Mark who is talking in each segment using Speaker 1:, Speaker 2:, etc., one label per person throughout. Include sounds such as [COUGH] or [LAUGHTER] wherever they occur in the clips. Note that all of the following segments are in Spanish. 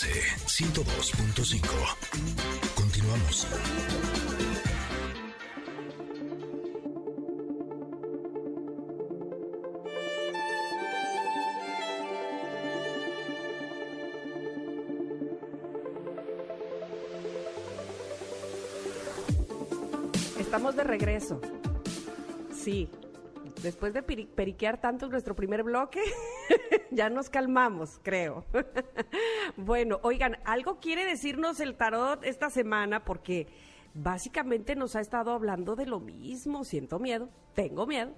Speaker 1: MBS 102.5. Continuamos.
Speaker 2: Estamos de regreso. Sí. Después de peri- periquear tanto en nuestro primer bloque, [LAUGHS] ya nos calmamos, creo. [LAUGHS] bueno, oigan, algo quiere decirnos el tarot esta semana porque básicamente nos ha estado hablando de lo mismo. Siento miedo, tengo miedo.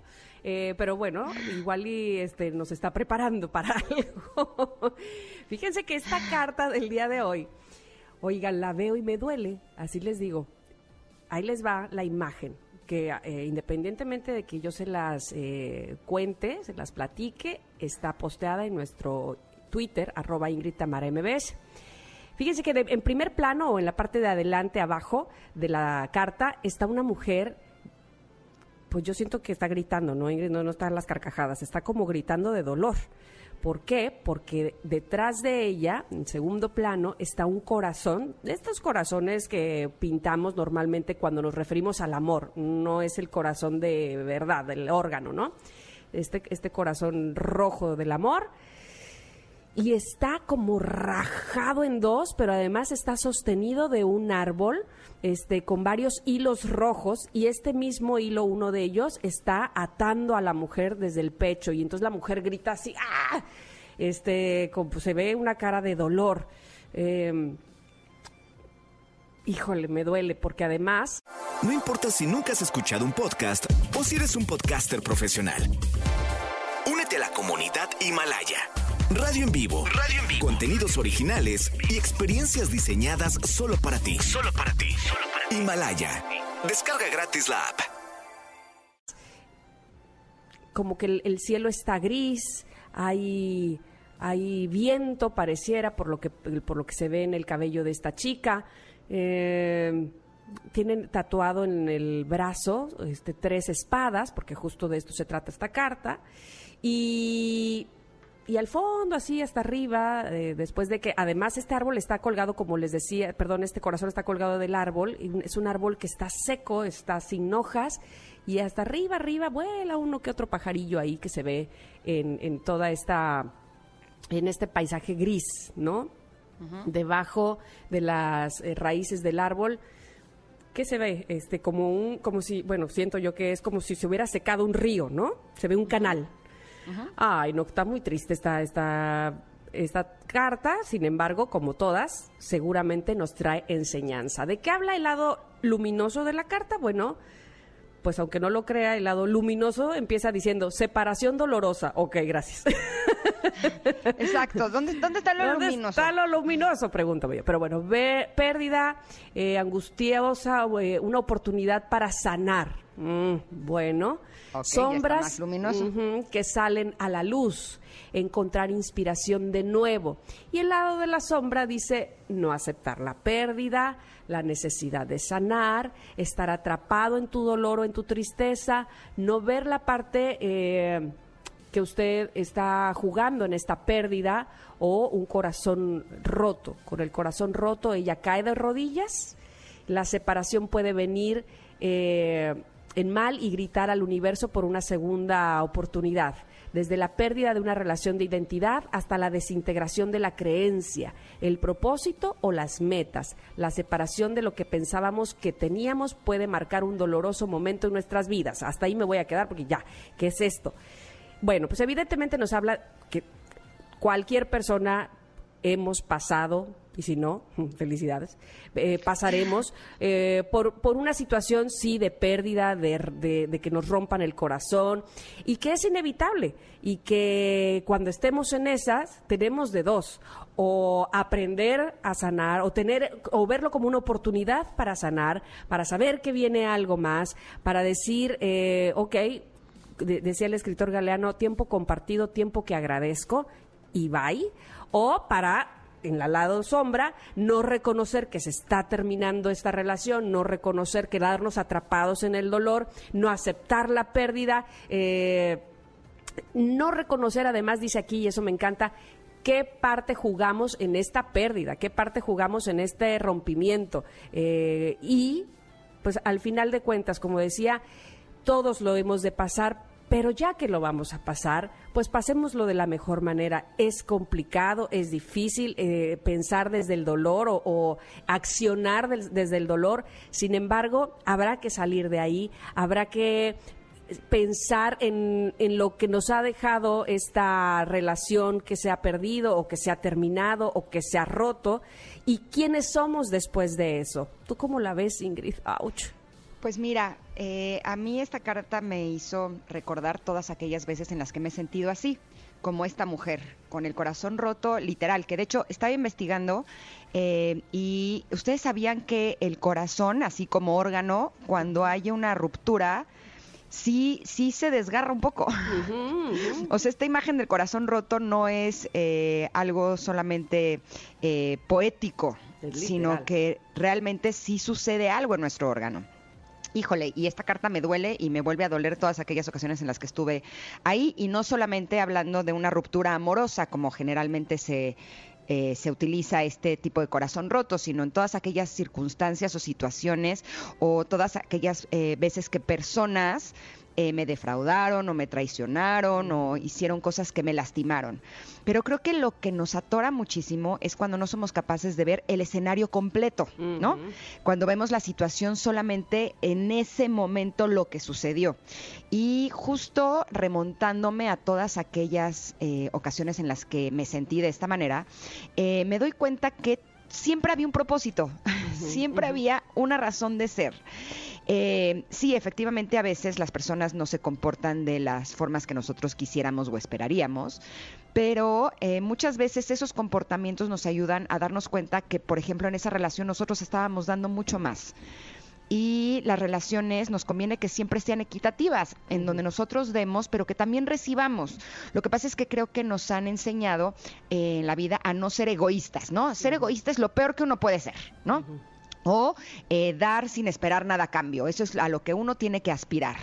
Speaker 2: Eh, pero bueno, igual y este nos está preparando para [LAUGHS] algo. Fíjense que esta carta del día de hoy, oigan, la veo y me duele, así les digo ahí les va la imagen, que eh, independientemente de que yo se las eh, cuente, se las platique, está posteada en nuestro Twitter, arroba Ingrid Tamara MBS. Fíjense que de- en primer plano o en la parte de adelante abajo de la carta está una mujer, pues yo siento que está gritando, ¿no, Ingrid? No, no están las carcajadas, está como gritando de dolor. ¿Por qué? Porque detrás de ella, en segundo plano, está un corazón, de estos corazones que pintamos normalmente cuando nos referimos al amor, no es el corazón de verdad, del órgano, ¿no? Este, este corazón rojo del amor y está como rajado en dos, pero además está sostenido de un árbol, este, con varios hilos rojos, y este mismo hilo, uno de ellos, está atando a la mujer desde el pecho, y entonces la mujer grita así, ¡ah! Este, como se ve una cara de dolor. Eh, híjole, me duele, porque además
Speaker 3: No importa si nunca has escuchado un podcast o si eres un podcaster profesional. Únete a la comunidad Himalaya. Radio en vivo. Radio en vivo. Contenidos originales y experiencias diseñadas solo para ti. Solo para ti. Himalaya. Descarga gratis la app.
Speaker 2: como que el, el cielo está gris, hay, hay viento, pareciera, por lo, que, por lo que se ve en el cabello de esta chica. Eh, tienen tatuado en el brazo este, tres espadas, porque justo de esto se trata esta carta. Y, y al fondo, así hasta arriba, eh, después de que además este árbol está colgado, como les decía, perdón, este corazón está colgado del árbol, y es un árbol que está seco, está sin hojas, y hasta arriba, arriba vuela uno que otro pajarillo ahí que se ve en, en toda esta, en este paisaje gris, ¿no? Debajo de las eh, raíces del árbol, ¿qué se ve? Este, como un, como si, bueno, siento yo que es como si se hubiera secado un río, ¿no? Se ve un canal. Ay, no, está muy triste esta, esta, esta carta, sin embargo, como todas, seguramente nos trae enseñanza. ¿De qué habla el lado luminoso de la carta? Bueno, pues aunque no lo crea, el lado luminoso empieza diciendo separación dolorosa. Ok, gracias. [LAUGHS]
Speaker 4: Exacto. ¿Dónde, dónde está lo
Speaker 2: ¿Dónde
Speaker 4: luminoso?
Speaker 2: está lo luminoso? Pregúntame yo. Pero bueno, ve, pérdida eh, angustiosa, eh, una oportunidad para sanar. Mm, bueno, sombras que salen a la luz, encontrar inspiración de nuevo. Y el lado de la sombra dice no aceptar la pérdida, la necesidad de sanar, estar atrapado en tu dolor o en tu tristeza, no ver la parte... eh, que usted está jugando en esta pérdida o un corazón roto. Con el corazón roto ella cae de rodillas, la separación puede venir eh, en mal y gritar al universo por una segunda oportunidad, desde la pérdida de una relación de identidad hasta la desintegración de la creencia, el propósito o las metas. La separación de lo que pensábamos que teníamos puede marcar un doloroso momento en nuestras vidas. Hasta ahí me voy a quedar porque ya, ¿qué es esto? Bueno, pues evidentemente nos habla que cualquier persona hemos pasado, y si no, [LAUGHS] felicidades, eh, pasaremos eh, por, por una situación, sí, de pérdida, de, de- de que nos rompan el corazón, y que es inevitable, y que cuando estemos en esas, tenemos de dos, o aprender a sanar, o tener, o verlo como una oportunidad para sanar, para saber que viene algo más, para decir, eh, ok, de- decía el escritor galeano, tiempo compartido, tiempo que agradezco, y bye, o para en la lado sombra, no reconocer que se está terminando esta relación, no reconocer quedarnos atrapados en el dolor, no aceptar la pérdida, eh, no reconocer además, dice aquí, y eso me encanta, qué parte jugamos en esta pérdida, qué parte jugamos en este rompimiento. Eh, y pues al final de cuentas, como decía, todos lo hemos de pasar, pero ya que lo vamos a pasar, pues pasémoslo de la mejor manera. Es complicado, es difícil eh, pensar desde el dolor o, accionar desde el dolor. Sin embargo, habrá que salir de ahí, habrá que pensar en, en, lo que nos ha dejado esta relación que se ha perdido o que se ha terminado o que se ha roto y quiénes somos después de eso. ¿Tú cómo la ves, Ingrid? Ouch.
Speaker 4: Pues mira, eh, a mí esta carta me hizo recordar todas aquellas veces en las que me he sentido así, como esta mujer, con el corazón roto, literal, que de hecho estaba investigando eh, y ustedes sabían que el corazón, así como órgano, cuando hay una ruptura, sí, sí se desgarra un poco. [LAUGHS] o sea, esta imagen del corazón roto no es eh, algo solamente poético, sino que realmente sí sucede algo en nuestro órgano híjole, y esta carta me duele y me vuelve a doler todas aquellas ocasiones en las que estuve ahí, y no solamente hablando de una ruptura amorosa, como generalmente se, eh, se utiliza este tipo de corazón roto, sino en todas aquellas circunstancias o situaciones o todas aquellas eh, veces que personas eh, me defraudaron o me traicionaron o hicieron cosas que me lastimaron. Pero creo que lo que nos atora muchísimo es cuando no somos capaces de ver el escenario completo, ¿no? Cuando vemos la situación solamente en ese momento lo que sucedió. Y justo remontándome a todas aquellas eh, ocasiones en las que me sentí de esta manera, eh, me doy cuenta que siempre había un propósito, [LAUGHS] siempre había una razón de ser. Eh, sí, efectivamente, a veces las personas no se comportan de las formas que nosotros quisiéramos o esperaríamos, pero eh, muchas veces esos comportamientos nos ayudan a darnos cuenta que, por ejemplo, en esa relación nosotros estábamos dando mucho más y las relaciones nos conviene que siempre sean equitativas, en donde nosotros demos, pero que también recibamos. Lo que pasa es que creo que nos han enseñado eh, en la vida a no ser egoístas, ¿no? Ser egoísta es lo peor que uno puede ser, ¿no? O eh, dar sin esperar nada a cambio. Eso es a lo que uno tiene que aspirar.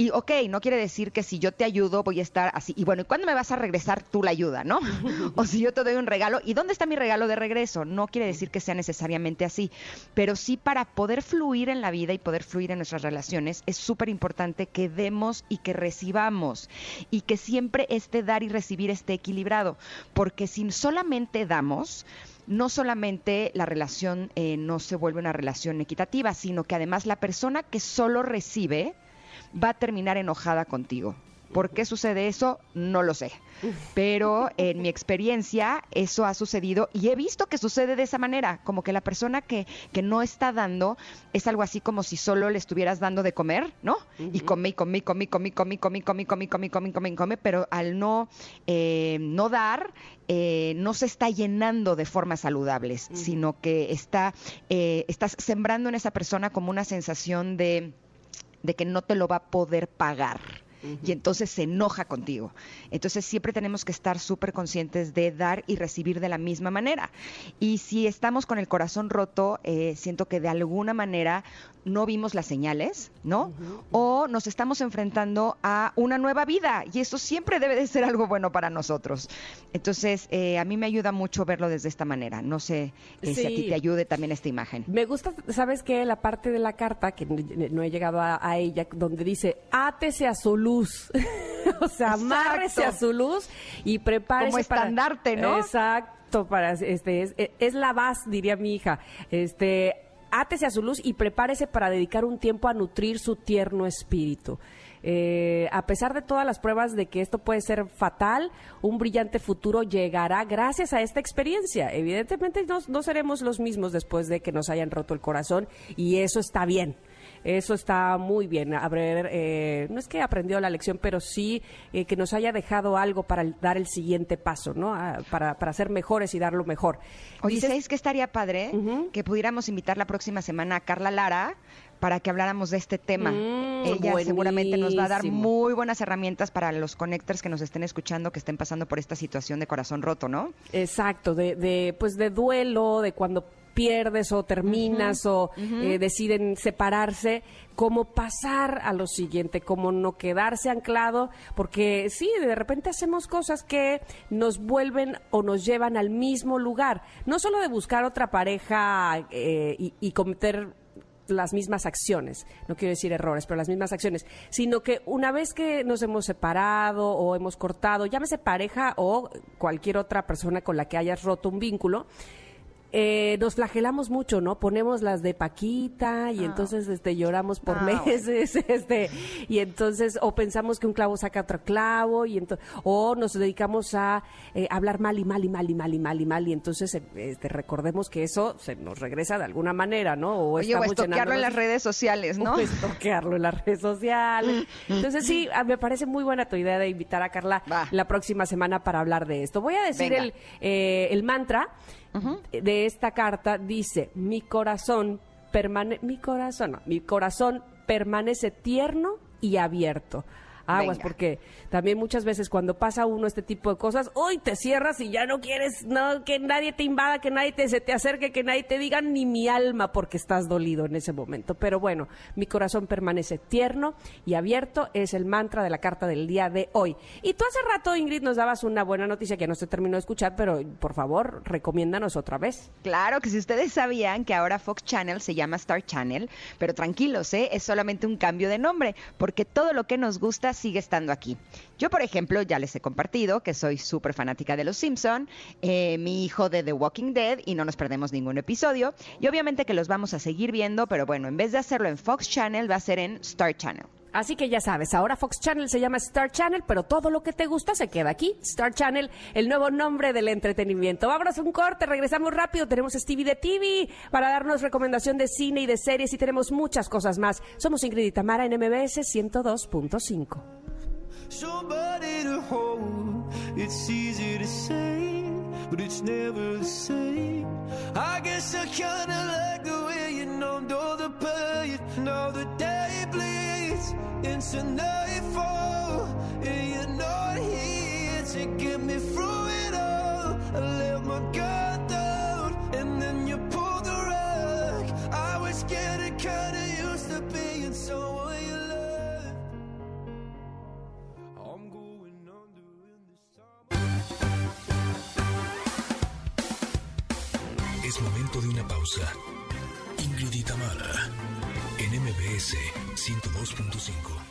Speaker 4: Y ok, no quiere decir que si yo te ayudo voy a estar así. Y bueno, ¿y cuándo me vas a regresar tú la ayuda, no? [LAUGHS] o si yo te doy un regalo, ¿y dónde está mi regalo de regreso? No quiere decir que sea necesariamente así. Pero sí para poder fluir en la vida y poder fluir en nuestras relaciones es súper importante que demos y que recibamos. Y que siempre este dar y recibir esté equilibrado. Porque si solamente damos, no solamente la relación eh, no se vuelve una relación equitativa, sino que además la persona que solo recibe va a terminar enojada contigo. ¿Por qué sucede eso? No lo sé. Pero en mi experiencia eso ha sucedido y he visto que sucede de esa manera, como que la persona que, que no está dando es algo así como si solo le estuvieras dando de comer, ¿no? Y come y come come come come come come come come come come come, pero al no, no dar, no se está llenando de formas saludables, sino que está, estás sembrando en esa persona como una sensación de de que no te lo va a poder pagar y entonces se enoja contigo. Entonces siempre tenemos que estar súper conscientes de dar y recibir de la misma manera. Y si estamos con el corazón roto, eh, siento que de alguna manera no vimos las señales, ¿no? O nos estamos enfrentando a una nueva vida y eso siempre debe de ser algo bueno para nosotros. Entonces, eh, a mí me ayuda mucho verlo desde esta manera. No sé eh, si a ti te ayude también esta imagen.
Speaker 2: Me gusta, ¿sabes qué? La parte de la carta, que no he llegado a, ella, donde dice, átese a su luz. [LAUGHS] o sea, amárrese a su luz y prepárese
Speaker 4: Como estandarte, ¿no?
Speaker 2: Exacto, para este es, es la base, diría mi hija. Este átese a su luz y prepárese para dedicar un tiempo a nutrir su tierno espíritu. Eh, a pesar de todas las pruebas de que esto puede ser fatal, un brillante futuro llegará gracias a esta experiencia. Evidentemente no seremos los mismos después de que nos hayan roto el corazón y eso está bien. Eso está muy bien. Haber, eh, no es que aprendió la lección, pero sí eh, que nos haya dejado algo para dar el siguiente paso, ¿no? Ah, para, para ser mejores y dar lo mejor.
Speaker 4: Oye, ¿sabéis que estaría padre? Que pudiéramos invitar la próxima semana a Carla Lara para que habláramos de este tema. Mm, Ella seguramente nos va a dar muy buenas herramientas para los connectors que nos estén escuchando, que estén pasando por esta situación de corazón roto, ¿no?
Speaker 2: Exacto, de, de pues de duelo, de cuando pierdes o terminas o eh, deciden separarse, cómo pasar a lo siguiente, cómo no quedarse anclado, porque sí, de repente hacemos cosas que nos vuelven o nos llevan al mismo lugar, no solo de buscar otra pareja eh, y, y cometer las mismas acciones, no quiero decir errores, pero las mismas acciones, sino que una vez que nos hemos separado o hemos cortado, llámese pareja o cualquier otra persona con la que hayas roto un vínculo, eh, nos flagelamos mucho, ¿no? Ponemos las de Paquita y
Speaker 4: Ah.
Speaker 2: entonces este lloramos por
Speaker 4: Ah,
Speaker 2: meses, [LAUGHS] este, y entonces o pensamos que un clavo saca otro clavo y entonces o nos dedicamos a eh, hablar mal y mal y mal y mal y mal y mal y entonces eh, este, recordemos que eso se nos regresa de alguna manera, ¿no? O
Speaker 4: Oye, o estoquearlo en las redes sociales, ¿no? [LAUGHS]
Speaker 2: o estoquearlo en las redes sociales. [LAUGHS] Entonces sí, ah, me parece muy buena tu idea de invitar a Carla
Speaker 4: Va.
Speaker 2: la próxima semana para hablar de esto. Voy a decir
Speaker 4: Venga.
Speaker 2: el, eh, el mantra de esta carta. Dice, mi corazón permanece, mi corazón, mi corazón permanece tierno y abierto. Aguas,
Speaker 4: Venga.
Speaker 2: porque también muchas veces cuando pasa uno este tipo de cosas, hoy te cierras y ya no quieres no que nadie te invada, que nadie te, se te acerque, que nadie te diga ni mi alma porque estás dolido en ese momento. Pero bueno, mi corazón permanece tierno y abierto, es el mantra de la carta del día de hoy. Y tú hace rato, Ingrid, nos dabas una buena noticia que no se terminó de escuchar, pero por favor, recomiéndanos otra vez.
Speaker 4: Claro que si ustedes sabían que ahora Fox Channel se llama Star Channel, pero tranquilos, ¿eh? es solamente un cambio de nombre, porque todo lo que nos gusta sigue estando aquí. Yo, por ejemplo, ya les he compartido que soy súper fanática de Los Simpson, eh, mi hijo de The Walking Dead y no nos perdemos ningún episodio. Y obviamente que los vamos a seguir viendo, pero bueno, en vez de hacerlo en Fox Channel, va a ser en Star Channel.
Speaker 2: Así que ya sabes, ahora Fox Channel se llama Star Channel, pero todo lo que te gusta se queda aquí. Star Channel, el nuevo nombre del entretenimiento. Vámonos un corte, regresamos rápido. Tenemos Stevie de TV para darnos recomendación de cine y de series y tenemos muchas cosas más. Somos Ingrid y en MBS 102.5.
Speaker 5: into nightfall, and you're not here to get me through it all. I let my guard down, and then you pulled the rug. I was getting kinda used to being someone you loved. I'm going under in this time.
Speaker 1: Es momento de una pausa. Ingrid y Tamara, en MBS 102.5.